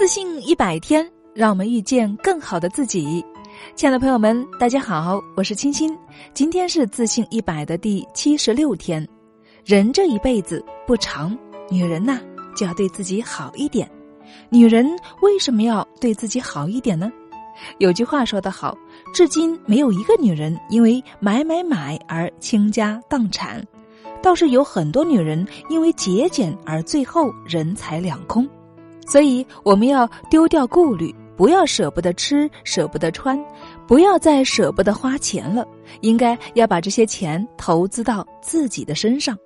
自信一百天，让我们遇见更好的自己。亲爱的朋友们，大家好，我是青青。今天是自信一百的第七十六天。人这一辈子不长，女人呐就要对自己好一点。女人为什么要对自己好一点呢？有句话说得好，至今没有一个女人因为买买买而倾家荡产，倒是有很多女人因为节俭而最后人财两空。所以我们要丢掉顾虑，不要舍不得吃，舍不得穿，不要再舍不得花钱了。应该要把这些钱投资到自己的身上。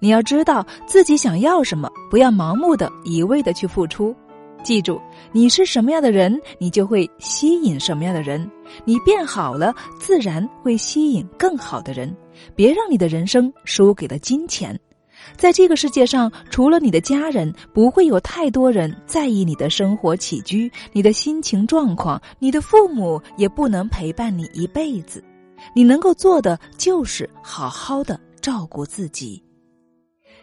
你要知道自己想要什么，不要盲目的一味的去付出。记住，你是什么样的人，你就会吸引什么样的人。你变好了，自然会吸引更好的人。别让你的人生输给了金钱。在这个世界上，除了你的家人，不会有太多人在意你的生活起居、你的心情状况。你的父母也不能陪伴你一辈子。你能够做的就是好好的照顾自己。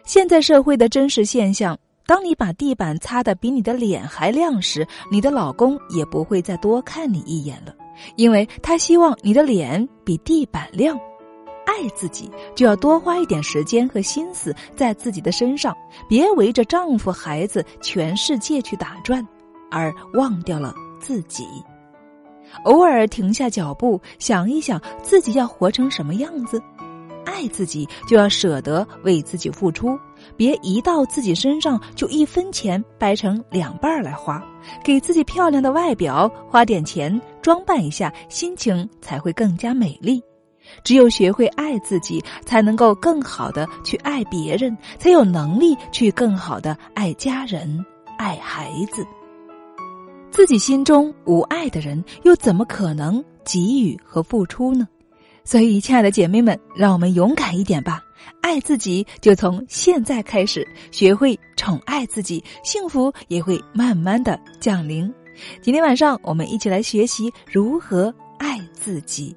现在社会的真实现象：当你把地板擦得比你的脸还亮时，你的老公也不会再多看你一眼了，因为他希望你的脸比地板亮。爱自己就要多花一点时间和心思在自己的身上，别围着丈夫、孩子、全世界去打转，而忘掉了自己。偶尔停下脚步，想一想自己要活成什么样子。爱自己就要舍得为自己付出，别一到自己身上就一分钱掰成两半来花。给自己漂亮的外表花点钱，装扮一下，心情才会更加美丽。只有学会爱自己，才能够更好的去爱别人，才有能力去更好的爱家人、爱孩子。自己心中无爱的人，又怎么可能给予和付出呢？所以，亲爱的姐妹们，让我们勇敢一点吧！爱自己，就从现在开始，学会宠爱自己，幸福也会慢慢的降临。今天晚上，我们一起来学习如何爱自己。